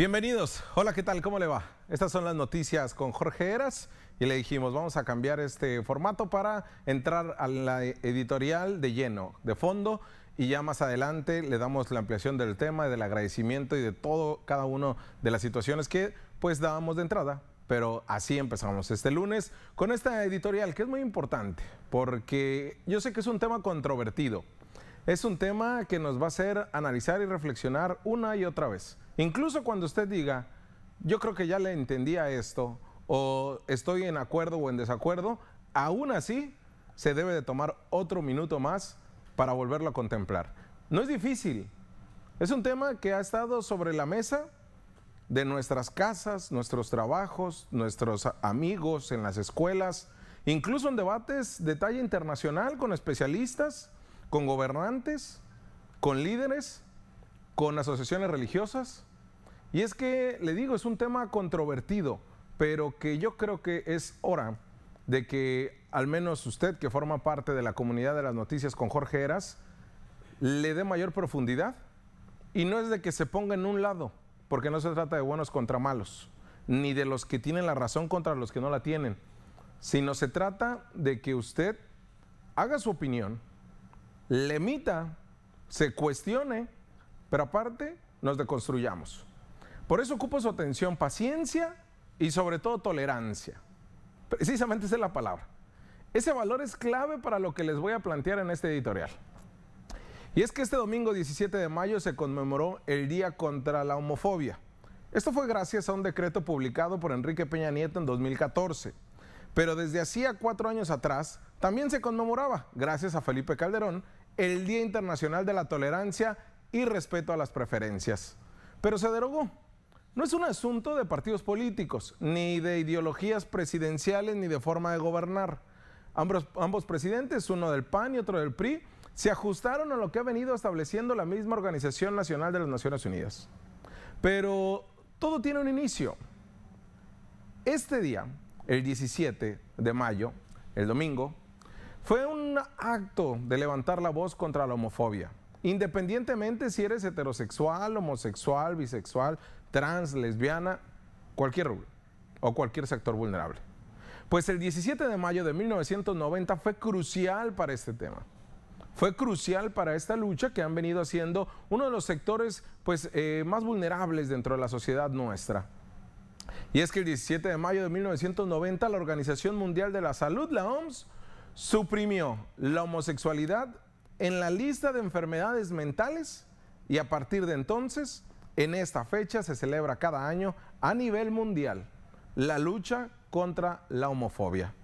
Bienvenidos. Hola, ¿qué tal? ¿Cómo le va? Estas son las noticias con Jorge Eras y le dijimos, vamos a cambiar este formato para entrar a la editorial de lleno, de fondo, y ya más adelante le damos la ampliación del tema, del agradecimiento y de todo, cada uno de las situaciones que pues dábamos de entrada. Pero así empezamos este lunes con esta editorial que es muy importante porque yo sé que es un tema controvertido. Es un tema que nos va a hacer analizar y reflexionar una y otra vez. Incluso cuando usted diga, yo creo que ya le entendía esto, o estoy en acuerdo o en desacuerdo, aún así se debe de tomar otro minuto más para volverlo a contemplar. No es difícil, es un tema que ha estado sobre la mesa de nuestras casas, nuestros trabajos, nuestros amigos en las escuelas, incluso en debates de talla internacional con especialistas, con gobernantes, con líderes, con asociaciones religiosas. Y es que, le digo, es un tema controvertido, pero que yo creo que es hora de que al menos usted, que forma parte de la comunidad de las noticias con Jorge Eras, le dé mayor profundidad. Y no es de que se ponga en un lado, porque no se trata de buenos contra malos, ni de los que tienen la razón contra los que no la tienen, sino se trata de que usted haga su opinión, le emita, se cuestione, pero aparte nos deconstruyamos. Por eso ocupo su atención, paciencia y sobre todo tolerancia. Precisamente esa es la palabra. Ese valor es clave para lo que les voy a plantear en este editorial. Y es que este domingo 17 de mayo se conmemoró el Día contra la Homofobia. Esto fue gracias a un decreto publicado por Enrique Peña Nieto en 2014. Pero desde hacía cuatro años atrás también se conmemoraba, gracias a Felipe Calderón, el Día Internacional de la Tolerancia y Respeto a las Preferencias. Pero se derogó no es un asunto de partidos políticos, ni de ideologías presidenciales, ni de forma de gobernar. Ambos, presidentes, uno del PAN y otro del PRI, se ajustaron a lo que ha venido estableciendo la misma Organización Nacional de las Naciones Unidas. Pero todo tiene un inicio. Este día, el 17 de mayo, el domingo, fue un acto de levantar la voz contra la homofobia. Independientemente si eres heterosexual, homosexual, bisexual, trans, lesbiana, cualquier rubro o cualquier sector vulnerable. Pues el 17 de mayo de 1990 fue crucial para este tema. Fue crucial para esta lucha que han venido haciendo uno de los sectores pues, eh, más vulnerables dentro de la sociedad nuestra. Y es que el 17 de mayo de 1990 la Organización Mundial de la Salud, la OMS, suprimió la homosexualidad en la lista de enfermedades mentales y a partir de entonces, en esta fecha se celebra cada año a nivel mundial la lucha contra la homofobia.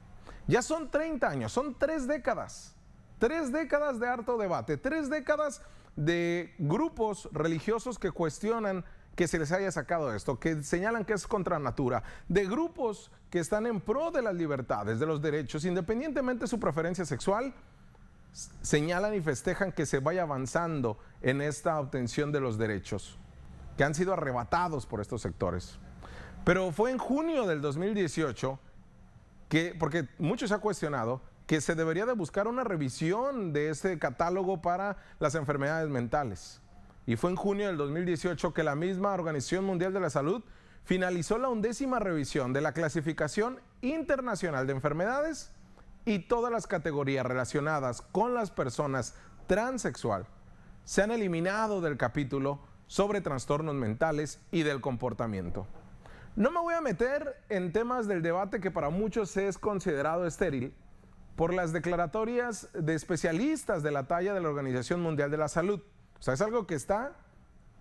Ya son 30 años, son tres décadas, tres décadas de harto debate, tres décadas de grupos religiosos que cuestionan que se les haya sacado esto, que señalan que es contra natura, de grupos que están en pro de las libertades, de los derechos, independientemente de su preferencia sexual, señalan y festejan que se vaya avanzando en esta obtención de los derechos, que han sido arrebatados por estos sectores. Pero fue en junio del 2018 que, porque mucho se ha cuestionado, que se debería de buscar una revisión de ese catálogo para las enfermedades mentales. Y fue en junio del 2018 que la misma Organización Mundial de la Salud finalizó la undécima revisión de la clasificación internacional de enfermedades y todas las categorías relacionadas con las personas transexual se han eliminado del capítulo sobre trastornos mentales y del comportamiento. No me voy a meter en temas del debate que para muchos es considerado estéril por las declaratorias de especialistas de la talla de la Organización Mundial de la Salud. O sea, es algo que está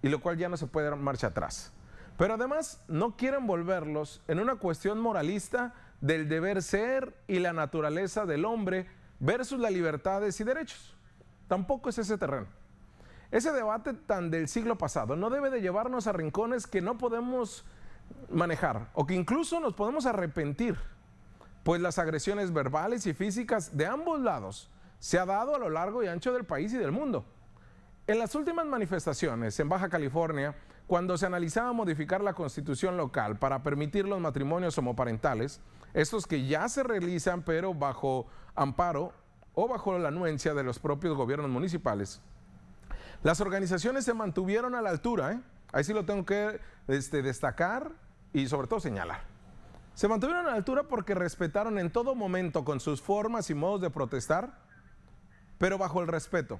y lo cual ya no se puede dar marcha atrás. Pero además no quieren volverlos en una cuestión moralista del deber ser y la naturaleza del hombre versus las libertades y derechos. Tampoco es ese terreno. Ese debate tan del siglo pasado no debe de llevarnos a rincones que no podemos manejar o que incluso nos podemos arrepentir, pues las agresiones verbales y físicas de ambos lados se ha dado a lo largo y ancho del país y del mundo. En las últimas manifestaciones en Baja California, cuando se analizaba modificar la constitución local para permitir los matrimonios homoparentales, estos que ya se realizan pero bajo amparo o bajo la anuencia de los propios gobiernos municipales, las organizaciones se mantuvieron a la altura, ¿eh? Ahí sí lo tengo que este, destacar y sobre todo señalar. Se mantuvieron a la altura porque respetaron en todo momento con sus formas y modos de protestar, pero bajo el respeto.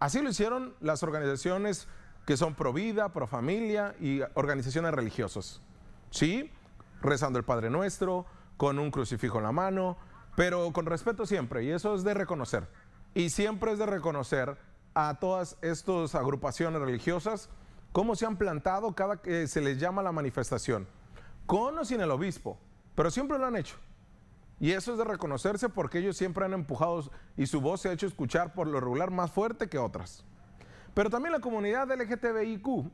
Así lo hicieron las organizaciones que son pro vida, pro familia y organizaciones religiosas. Sí, rezando el Padre Nuestro, con un crucifijo en la mano, pero con respeto siempre, y eso es de reconocer. Y siempre es de reconocer a todas estas agrupaciones religiosas cómo se han plantado cada que se les llama la manifestación, con o sin el obispo, pero siempre lo han hecho. Y eso es de reconocerse porque ellos siempre han empujado y su voz se ha hecho escuchar por lo regular más fuerte que otras. Pero también la comunidad LGTBIQ,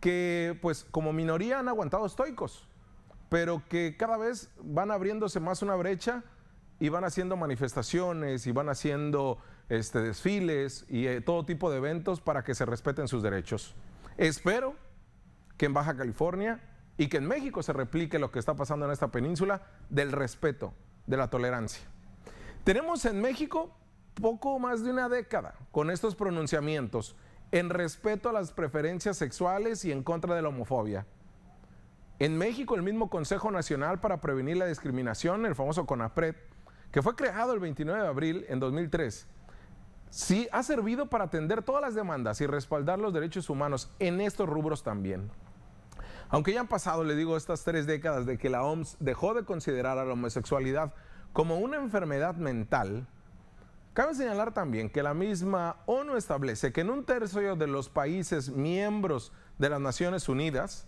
que pues como minoría han aguantado estoicos, pero que cada vez van abriéndose más una brecha y van haciendo manifestaciones y van haciendo este, desfiles y eh, todo tipo de eventos para que se respeten sus derechos. Espero que en Baja California y que en México se replique lo que está pasando en esta península del respeto, de la tolerancia. Tenemos en México poco más de una década con estos pronunciamientos en respeto a las preferencias sexuales y en contra de la homofobia. En México, el mismo Consejo Nacional para Prevenir la Discriminación, el famoso CONAPRED, que fue creado el 29 de abril en 2003, sí ha servido para atender todas las demandas y respaldar los derechos humanos en estos rubros también. Aunque ya han pasado, le digo, estas tres décadas de que la OMS dejó de considerar a la homosexualidad como una enfermedad mental, cabe señalar también que la misma ONU establece que en un tercio de los países miembros de las Naciones Unidas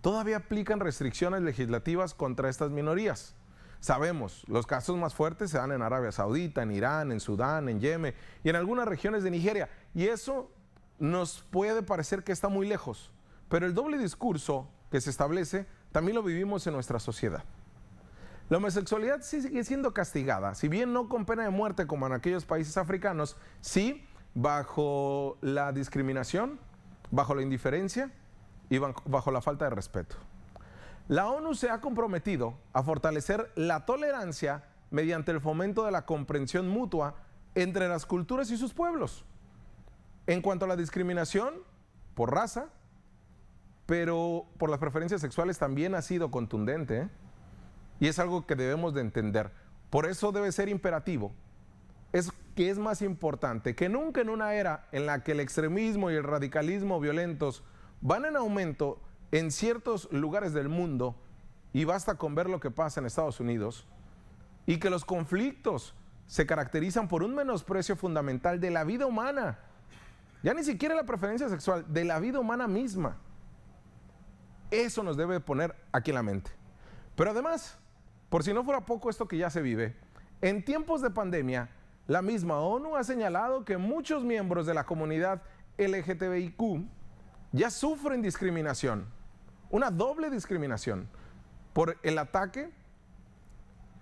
todavía aplican restricciones legislativas contra estas minorías. Sabemos, los casos más fuertes se dan en Arabia Saudita, en Irán, en Sudán, en Yemen y en algunas regiones de Nigeria. Y eso nos puede parecer que está muy lejos, pero el doble discurso que se establece también lo vivimos en nuestra sociedad. La homosexualidad sigue siendo castigada, si bien no con pena de muerte como en aquellos países africanos, sí bajo la discriminación, bajo la indiferencia y bajo la falta de respeto. La ONU se ha comprometido a fortalecer la tolerancia mediante el fomento de la comprensión mutua entre las culturas y sus pueblos. En cuanto a la discriminación por raza, pero por las preferencias sexuales también ha sido contundente ¿eh? y es algo que debemos de entender. Por eso debe ser imperativo. Es que es más importante que nunca en una era en la que el extremismo y el radicalismo violentos van en aumento, en ciertos lugares del mundo, y basta con ver lo que pasa en Estados Unidos, y que los conflictos se caracterizan por un menosprecio fundamental de la vida humana, ya ni siquiera la preferencia sexual, de la vida humana misma. Eso nos debe poner aquí en la mente. Pero además, por si no fuera poco esto que ya se vive, en tiempos de pandemia, la misma ONU ha señalado que muchos miembros de la comunidad LGTBIQ ya sufren discriminación una doble discriminación por el ataque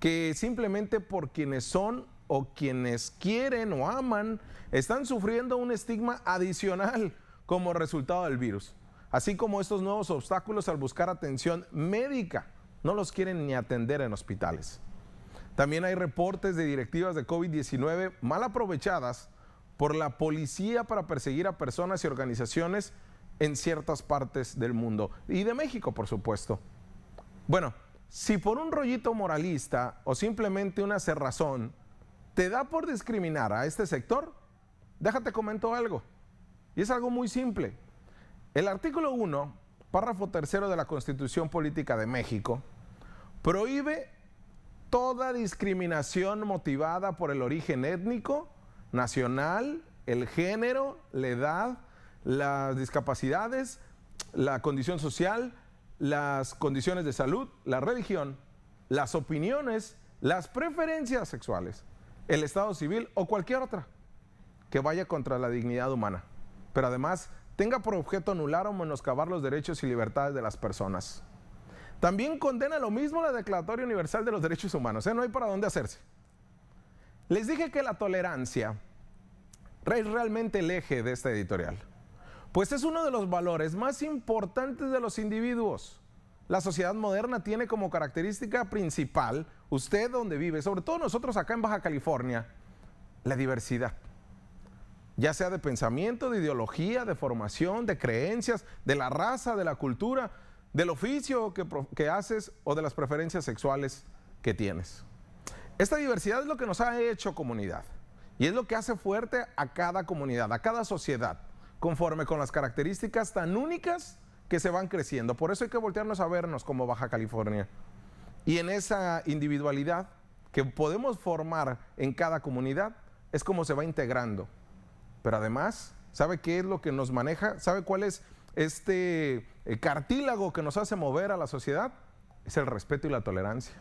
que simplemente por quienes son o quienes quieren o aman están sufriendo un estigma adicional como resultado del virus. Así como estos nuevos obstáculos al buscar atención médica, no los quieren ni atender en hospitales. También hay reportes de directivas de COVID-19 mal aprovechadas por la policía para perseguir a personas y organizaciones en ciertas partes del mundo y de México, por supuesto. Bueno, si por un rollito moralista o simplemente una cerrazón te da por discriminar a este sector, déjate comento algo. Y es algo muy simple. El artículo 1, párrafo tercero de la Constitución Política de México, prohíbe toda discriminación motivada por el origen étnico, nacional, el género, la edad, las discapacidades, la condición social, las condiciones de salud, la religión, las opiniones, las preferencias sexuales, el estado civil o cualquier otra que vaya contra la dignidad humana. Pero además tenga por objeto anular o menoscabar los derechos y libertades de las personas. También condena lo mismo la Declaratoria Universal de los Derechos Humanos. ¿eh? No hay para dónde hacerse. Les dije que la tolerancia es realmente el eje de esta editorial. Pues es uno de los valores más importantes de los individuos. La sociedad moderna tiene como característica principal, usted donde vive, sobre todo nosotros acá en Baja California, la diversidad. Ya sea de pensamiento, de ideología, de formación, de creencias, de la raza, de la cultura, del oficio que, haces o de las preferencias sexuales que tienes. Esta diversidad es lo que nos ha hecho comunidad y es lo que hace fuerte a cada comunidad, a cada sociedad, conforme con las características tan únicas que se van creciendo. Por eso hay que voltearnos a vernos como Baja California. Y en esa individualidad que podemos formar en cada comunidad es como se va integrando pero además, ¿sabe qué es lo que nos maneja? ¿Sabe cuál es este eh, cartílago que nos hace mover a la sociedad? Es el respeto y la tolerancia.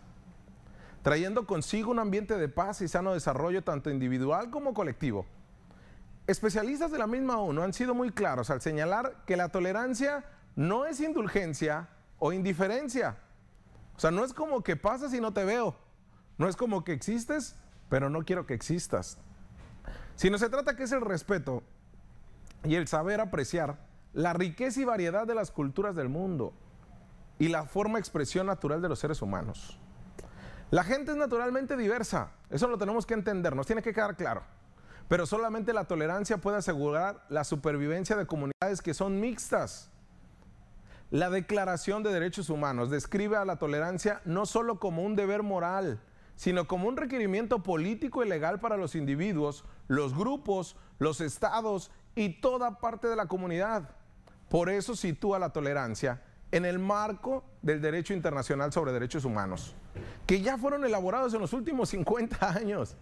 Trayendo consigo un ambiente de paz y sano desarrollo tanto individual como colectivo. Especialistas de la misma ONU han sido muy claros al señalar que la tolerancia no es indulgencia o indiferencia. O sea, no es como que pasas y no te veo. No es como que existes, pero no quiero que existas. Sino se trata que es el respeto y el saber apreciar la riqueza y variedad de las culturas del mundo y la forma expresión natural de los seres humanos. La gente es naturalmente diversa, eso lo tenemos que entender, nos tiene que quedar claro. Pero solamente la tolerancia puede asegurar la supervivencia de comunidades que son mixtas. La Declaración de Derechos Humanos describe a la tolerancia no solo como un deber moral, sino como un requerimiento político y legal para los individuos, los grupos, los estados y toda parte de la comunidad. Por eso sitúa la tolerancia en el marco del derecho internacional sobre derechos humanos, que ya fueron elaborados en los últimos 50 años,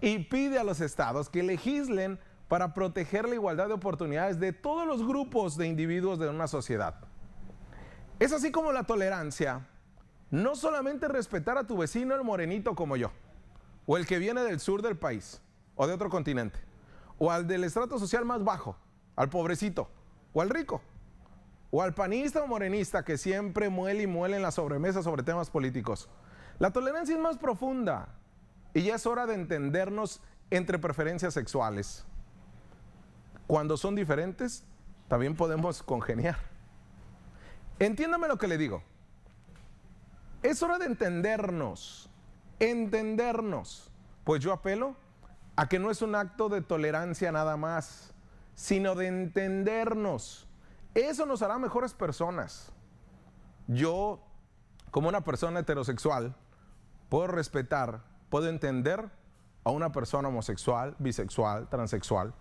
y pide a los estados que legislen para proteger la igualdad de oportunidades de todos los grupos de individuos de una sociedad. Es así como la tolerancia no solamente respetar a tu vecino el morenito como yo, o el que viene del sur del país, o de otro continente, o al del estrato social más bajo, al pobrecito, o al rico, o al panista o morenista que siempre muele y muele en la sobremesa sobre temas políticos. La tolerancia es más profunda y ya es hora de entendernos entre preferencias sexuales. Cuando son diferentes, también podemos congeniar. Entiéndame lo que le digo. Es hora de entendernos, entendernos. Pues yo apelo a que no es un acto de tolerancia nada más, sino de entendernos. Eso nos hará mejores personas. Yo, como una persona heterosexual, puedo respetar, puedo entender a una persona homosexual, bisexual, transexual,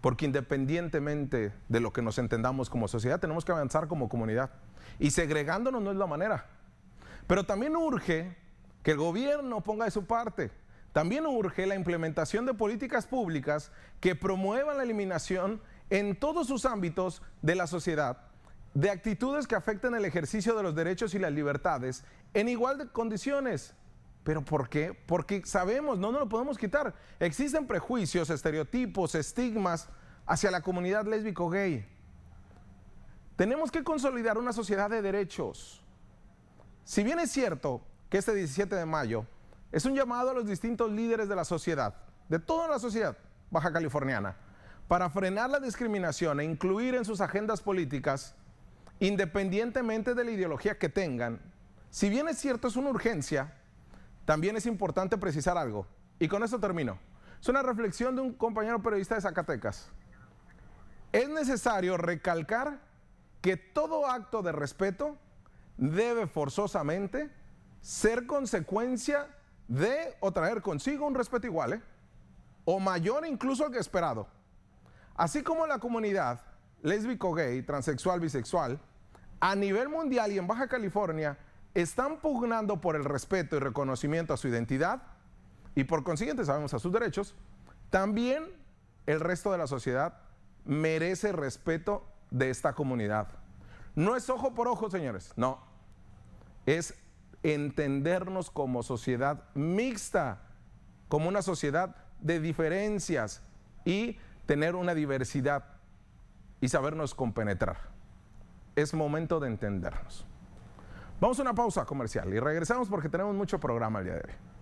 porque independientemente de lo que nos entendamos como sociedad, tenemos que avanzar como comunidad. Y segregándonos no es la manera. Pero también urge que el gobierno ponga de su parte. También urge la implementación de políticas públicas que promuevan la eliminación en todos sus ámbitos de la sociedad de actitudes que afecten el ejercicio de los derechos y las libertades en igual de condiciones. ¿Pero por qué? Porque sabemos, no nos lo podemos quitar. Existen prejuicios, estereotipos, estigmas hacia la comunidad lésbico-gay. Tenemos que consolidar una sociedad de derechos si bien es cierto que este 17 de mayo es un llamado a los distintos líderes de la sociedad, de toda la sociedad baja californiana, para frenar la discriminación e incluir en sus agendas políticas, independientemente de la ideología que tengan, si bien es cierto es una urgencia, también es importante precisar algo. Y con esto termino. Es una reflexión de un compañero periodista de Zacatecas. Es necesario recalcar que todo acto de respeto debe forzosamente ser consecuencia de o traer consigo un respeto igual, ¿eh? o mayor incluso al que esperado. Así como la comunidad lésbico, gay, transexual, bisexual, a nivel mundial y en Baja California, están pugnando por el respeto y reconocimiento a su identidad y por consiguiente sabemos a sus derechos, también el resto de la sociedad merece respeto de esta comunidad. No es ojo por ojo, señores, no. Es entendernos como sociedad mixta, como una sociedad de diferencias y tener una diversidad y sabernos compenetrar. Es momento de entendernos. Vamos a una pausa comercial y regresamos porque tenemos mucho programa el día de hoy.